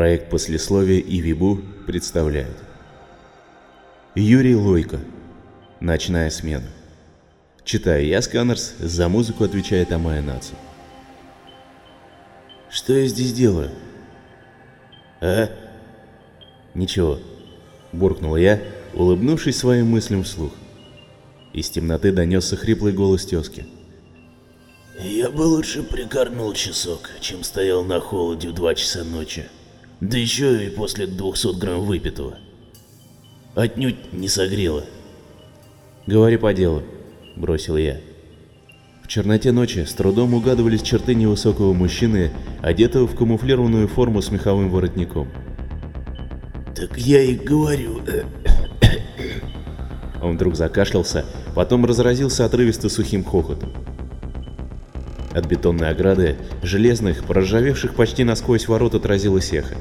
Проект послесловия и Вибу представляет. Юрий Лойко. Ночная смена. Читаю я, Сканерс, за музыку отвечает Амая Наци. Что я здесь делаю? А? Ничего, буркнул я, улыбнувшись своим мыслям вслух. Из темноты донесся хриплый голос тезки. Я бы лучше прикорнул часок, чем стоял на холоде в два часа ночи. Да еще и после 200 грамм выпитого. Отнюдь не согрело. Говори по делу, бросил я. В черноте ночи с трудом угадывались черты невысокого мужчины, одетого в камуфлированную форму с меховым воротником. Так я и говорю. Он вдруг закашлялся, потом разразился отрывисто сухим хохотом. От бетонной ограды, железных, проржавевших почти насквозь ворот отразилось эхо.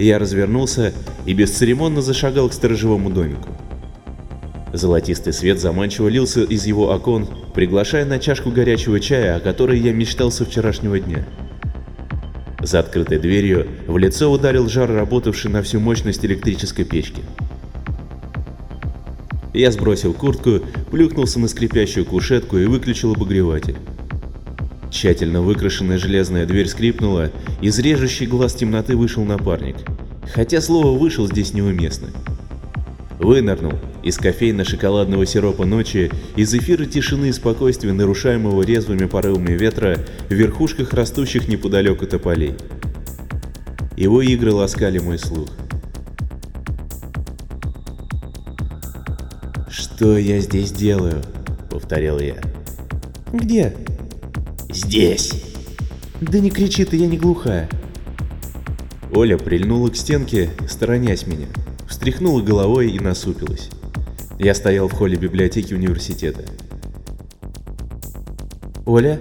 Я развернулся и бесцеремонно зашагал к сторожевому домику. Золотистый свет заманчиво лился из его окон, приглашая на чашку горячего чая, о которой я мечтал со вчерашнего дня. За открытой дверью в лицо ударил жар, работавший на всю мощность электрической печки. Я сбросил куртку, плюхнулся на скрипящую кушетку и выключил обогреватель. Тщательно выкрашенная железная дверь скрипнула, из режущий глаз темноты вышел напарник. Хотя слово «вышел» здесь неуместно. Вынырнул из кофейно-шоколадного сиропа ночи, из эфира тишины и спокойствия, нарушаемого резвыми порывами ветра в верхушках растущих неподалеку тополей. Его игры ласкали мой слух. «Что я здесь делаю?» — повторял я. «Где?» Здесь. Да не кричи ты, я не глухая. Оля прильнула к стенке, сторонясь меня, встряхнула головой и насупилась. Я стоял в холле библиотеки университета. «Оля?»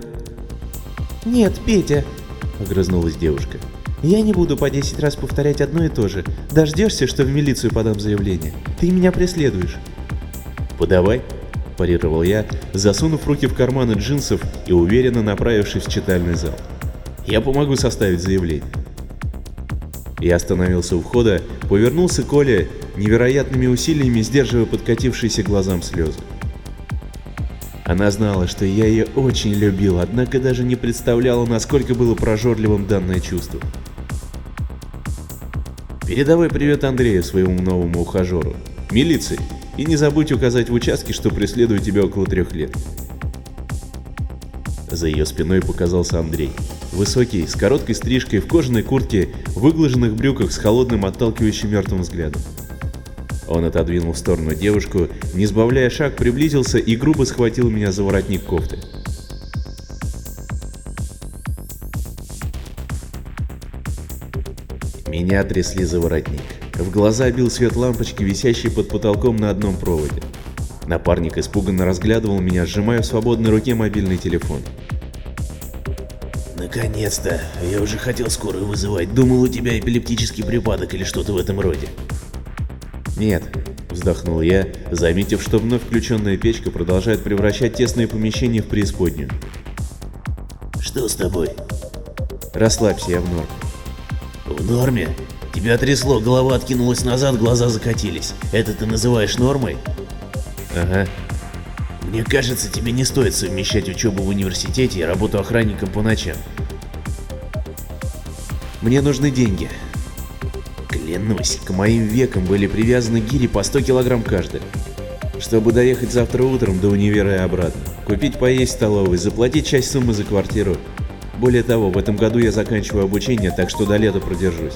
«Нет, Петя!» — огрызнулась девушка. «Я не буду по 10 раз повторять одно и то же. Дождешься, что в милицию подам заявление. Ты меня преследуешь». «Подавай», — парировал я, засунув руки в карманы джинсов и уверенно направившись в читальный зал. «Я помогу составить заявление». Я остановился у входа, повернулся к Оле, невероятными усилиями сдерживая подкатившиеся глазам слезы. Она знала, что я ее очень любил, однако даже не представляла, насколько было прожорливым данное чувство. Передавай привет Андрею, своему новому ухажеру. Милиции. И не забудь указать в участке, что преследую тебя около трех лет. За ее спиной показался Андрей. Высокий, с короткой стрижкой, в кожаной куртке, в выглаженных брюках с холодным отталкивающим мертвым взглядом. Он отодвинул в сторону девушку, не сбавляя шаг, приблизился и грубо схватил меня за воротник кофты. Меня трясли за воротник. В глаза бил свет лампочки, висящей под потолком на одном проводе. Напарник испуганно разглядывал меня, сжимая в свободной руке мобильный телефон. Наконец-то! Я уже хотел скорую вызывать. Думал, у тебя эпилептический припадок или что-то в этом роде. Нет, вздохнул я, заметив, что вновь включенная печка продолжает превращать тесное помещение в преисподнюю. Что с тобой? Расслабься, я в норме. В норме? Тебя трясло, голова откинулась назад, глаза закатились. Это ты называешь нормой? Ага. Мне кажется, тебе не стоит совмещать учебу в университете и работу охранником по ночам. Мне нужны деньги. Клянусь, к моим векам были привязаны гири по 100 килограмм каждая. Чтобы доехать завтра утром до универа и обратно, купить поесть в столовой, заплатить часть суммы за квартиру. Более того, в этом году я заканчиваю обучение, так что до лета продержусь.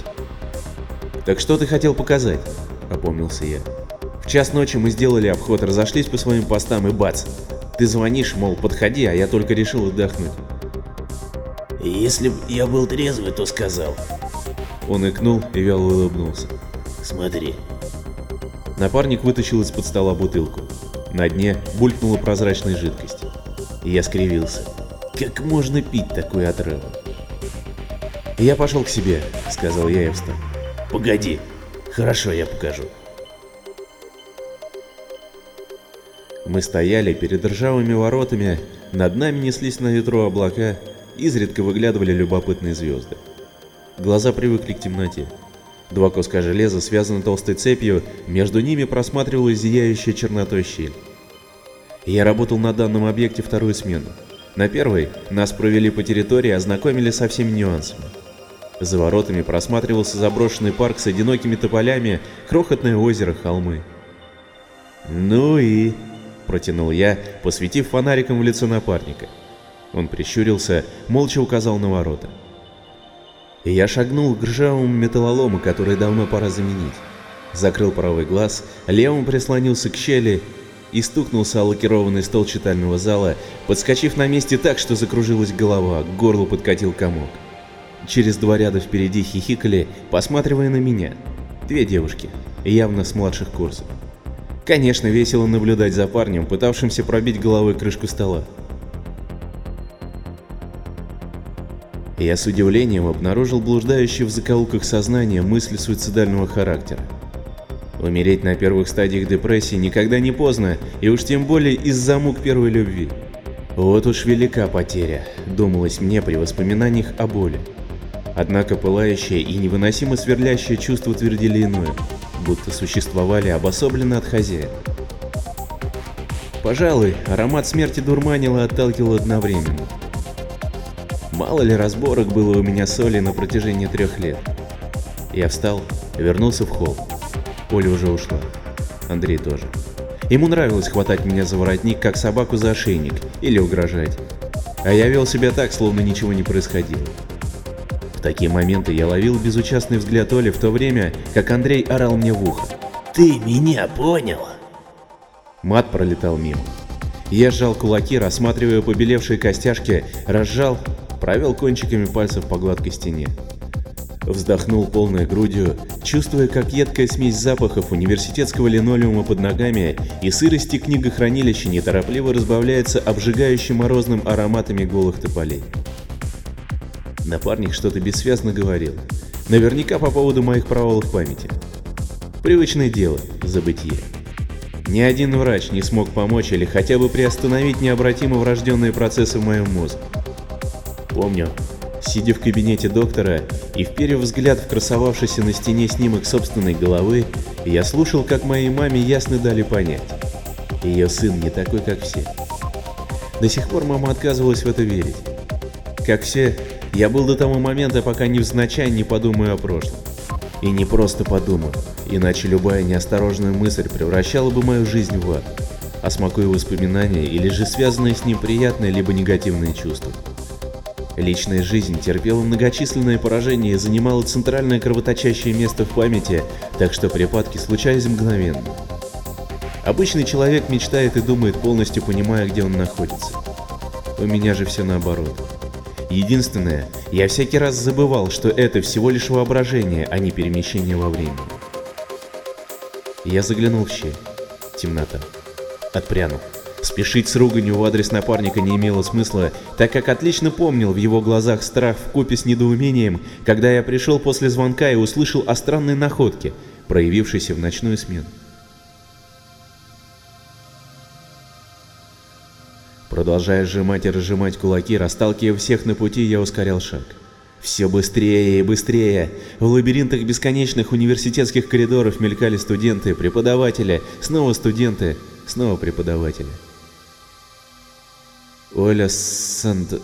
«Так что ты хотел показать?» – опомнился я. «В час ночи мы сделали обход, разошлись по своим постам и бац! Ты звонишь, мол, подходи, а я только решил отдохнуть». «Если б я был трезвый, то сказал». Он икнул и вяло улыбнулся. «Смотри». Напарник вытащил из-под стола бутылку. На дне булькнула прозрачная жидкость. И я скривился. Как можно пить такую отраву? «Я пошел к себе», — сказал я и встал. Погоди. Хорошо, я покажу. Мы стояли перед ржавыми воротами, над нами неслись на ветру облака, изредка выглядывали любопытные звезды. Глаза привыкли к темноте. Два куска железа связаны толстой цепью, между ними просматривалась зияющая чернотой щель. Я работал на данном объекте вторую смену. На первой нас провели по территории, ознакомили со всеми нюансами. За воротами просматривался заброшенный парк с одинокими тополями, крохотное озеро, холмы. «Ну и...» — протянул я, посветив фонариком в лицо напарника. Он прищурился, молча указал на ворота. И я шагнул к ржавому металлолому, который давно пора заменить. Закрыл правый глаз, левым прислонился к щели и стукнулся о лакированный стол читального зала, подскочив на месте так, что закружилась голова, к горлу подкатил комок. Через два ряда впереди хихикали, посматривая на меня. Две девушки, явно с младших курсов. Конечно, весело наблюдать за парнем, пытавшимся пробить головой крышку стола. Я с удивлением обнаружил блуждающие в закоулках сознания мысли суицидального характера. Умереть на первых стадиях депрессии никогда не поздно, и уж тем более из-за мук первой любви. Вот уж велика потеря, думалось мне при воспоминаниях о боли. Однако пылающее и невыносимо сверлящее чувство твердили иное, будто существовали обособленно от хозяина. Пожалуй, аромат смерти дурманил и отталкивал одновременно. Мало ли разборок было у меня с Олей на протяжении трех лет. Я встал, вернулся в холл. Оля уже ушла. Андрей тоже. Ему нравилось хватать меня за воротник, как собаку за ошейник, или угрожать. А я вел себя так, словно ничего не происходило. В такие моменты я ловил безучастный взгляд Оли в то время, как Андрей орал мне в ухо. Ты меня понял? Мат пролетал мимо. Я сжал кулаки, рассматривая побелевшие костяшки, разжал, провел кончиками пальцев по гладкой стене. Вздохнул полной грудью, чувствуя, как едкая смесь запахов университетского линолеума под ногами и сырости книгохранилища неторопливо разбавляется обжигающим морозным ароматами голых тополей. Напарник что-то бессвязно говорил, наверняка по поводу моих провалов памяти. Привычное дело – забытие. Ни один врач не смог помочь или хотя бы приостановить необратимо врожденные процессы в моем мозге. Помню, Сидя в кабинете доктора и вперев взгляд в красовавшийся на стене снимок собственной головы, я слушал, как моей маме ясно дали понять. Ее сын не такой, как все. До сих пор мама отказывалась в это верить. Как все, я был до того момента, пока невзначай не подумаю о прошлом. И не просто подумаю, иначе любая неосторожная мысль превращала бы мою жизнь в ад, а смакуя воспоминания или же связанные с ним приятные либо негативные чувства. Личная жизнь терпела многочисленные поражения и занимала центральное кровоточащее место в памяти, так что припадки случались мгновенно. Обычный человек мечтает и думает, полностью понимая, где он находится. У меня же все наоборот. Единственное, я всякий раз забывал, что это всего лишь воображение, а не перемещение во времени. Я заглянул в щель. Темнота. Отпрянул. Спешить с руганью в адрес напарника не имело смысла, так как отлично помнил в его глазах страх в купе с недоумением, когда я пришел после звонка и услышал о странной находке, проявившейся в ночную смену. Продолжая сжимать и разжимать кулаки, расталкивая всех на пути, я ускорял шаг. Все быстрее и быстрее. В лабиринтах бесконечных университетских коридоров мелькали студенты, преподаватели, снова студенты, снова преподаватели. Оля Санд...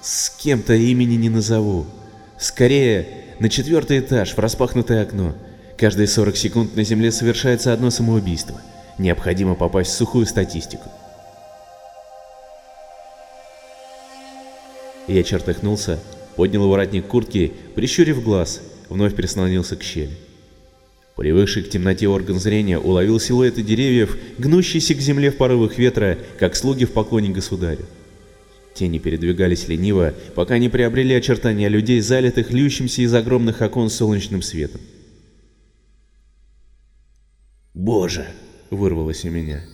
С кем-то имени не назову. Скорее, на четвертый этаж, в распахнутое окно. Каждые 40 секунд на Земле совершается одно самоубийство. Необходимо попасть в сухую статистику. Я чертыхнулся, поднял воротник куртки, прищурив глаз, вновь прислонился к щели. Привыкший к темноте орган зрения уловил силуэты деревьев, гнущиеся к земле в порывах ветра, как слуги в поклоне государю. Тени передвигались лениво, пока не приобрели очертания людей, залитых льющимся из огромных окон солнечным светом. «Боже!» — вырвалось у меня.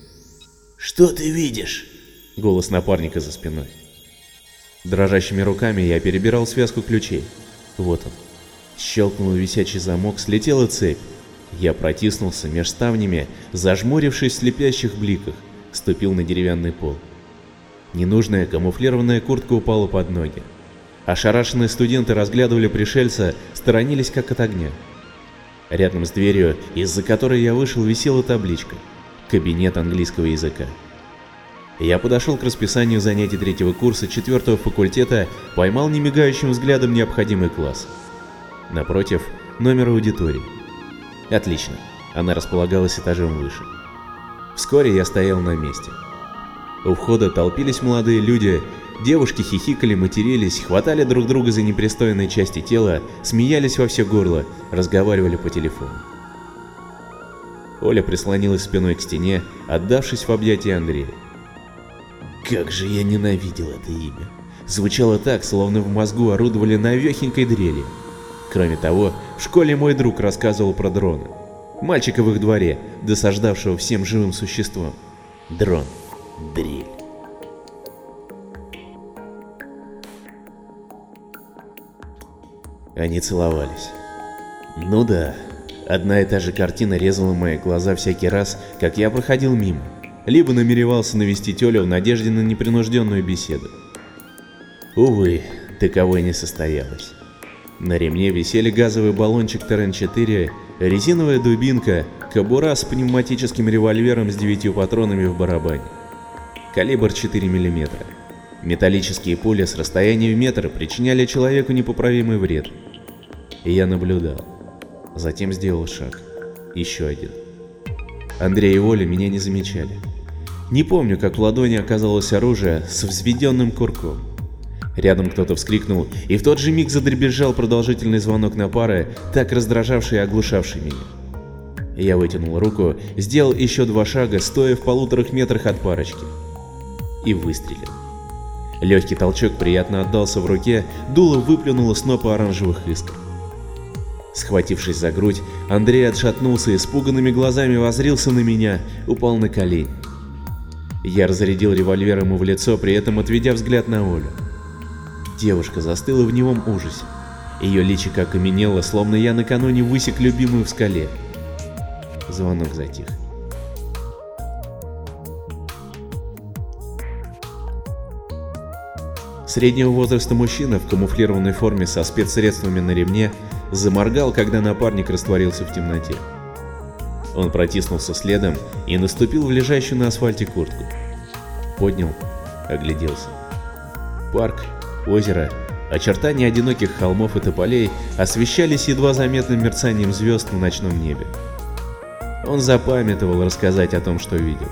«Что ты видишь?» — голос напарника за спиной. Дрожащими руками я перебирал связку ключей. Вот он. Щелкнул висячий замок, слетела цепь. Я протиснулся меж ставнями, зажмурившись в слепящих бликах, ступил на деревянный пол. Ненужная камуфлированная куртка упала под ноги. Ошарашенные студенты разглядывали пришельца, сторонились как от огня. Рядом с дверью, из-за которой я вышел, висела табличка «Кабинет английского языка». Я подошел к расписанию занятий третьего курса четвертого факультета, поймал немигающим взглядом необходимый класс. Напротив, номер аудитории. Отлично, она располагалась этажом выше. Вскоре я стоял на месте. У входа толпились молодые люди, девушки хихикали, матерились, хватали друг друга за непристойные части тела, смеялись во все горло, разговаривали по телефону. Оля прислонилась спиной к стене, отдавшись в объятия Андрея. Как же я ненавидел это имя. Звучало так, словно в мозгу орудовали навехенькой дрели. Кроме того, в школе мой друг рассказывал про дрона. Мальчика в их дворе, досаждавшего всем живым существам. Дрон. Дрель. Они целовались. Ну да, одна и та же картина резала мои глаза всякий раз, как я проходил мимо либо намеревался навестить Олю в надежде на непринужденную беседу. Увы, таковой не состоялось. На ремне висели газовый баллончик ТРН-4, резиновая дубинка, кобура с пневматическим револьвером с девятью патронами в барабане. Калибр 4 мм. Металлические пули с расстояния в метр причиняли человеку непоправимый вред. И я наблюдал. Затем сделал шаг. Еще один. Андрей и Оля меня не замечали. Не помню, как в ладони оказалось оружие с взведенным курком. Рядом кто-то вскрикнул, и в тот же миг задребезжал продолжительный звонок на пары, так раздражавший и оглушавший меня. Я вытянул руку, сделал еще два шага, стоя в полуторах метрах от парочки. И выстрелил. Легкий толчок приятно отдался в руке, дуло выплюнуло снопа оранжевых искр. Схватившись за грудь, Андрей отшатнулся и испуганными глазами возрился на меня, упал на колени. Я разрядил револьвер ему в лицо, при этом отведя взгляд на Олю. Девушка застыла в немом ужасе. Ее личико окаменело, словно я накануне высек любимую в скале. Звонок затих. Среднего возраста мужчина в камуфлированной форме со спецсредствами на ремне заморгал, когда напарник растворился в темноте. Он протиснулся следом и наступил в лежащую на асфальте куртку. Поднял, огляделся. Парк, озеро, очертания одиноких холмов и тополей освещались едва заметным мерцанием звезд в ночном небе. Он запамятовал рассказать о том, что видел.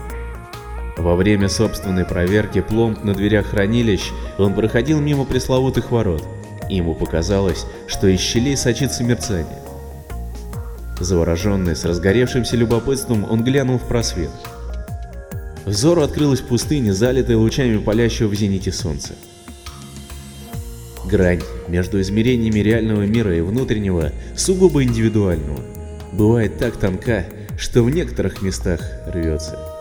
Во время собственной проверки пломб на дверях хранилищ он проходил мимо пресловутых ворот, ему показалось, что из щелей сочится мерцание. Завороженный, с разгоревшимся любопытством, он глянул в просвет. Взору открылась пустыня, залитая лучами палящего в зените солнца. Грань между измерениями реального мира и внутреннего, сугубо индивидуального, бывает так тонка, что в некоторых местах рвется.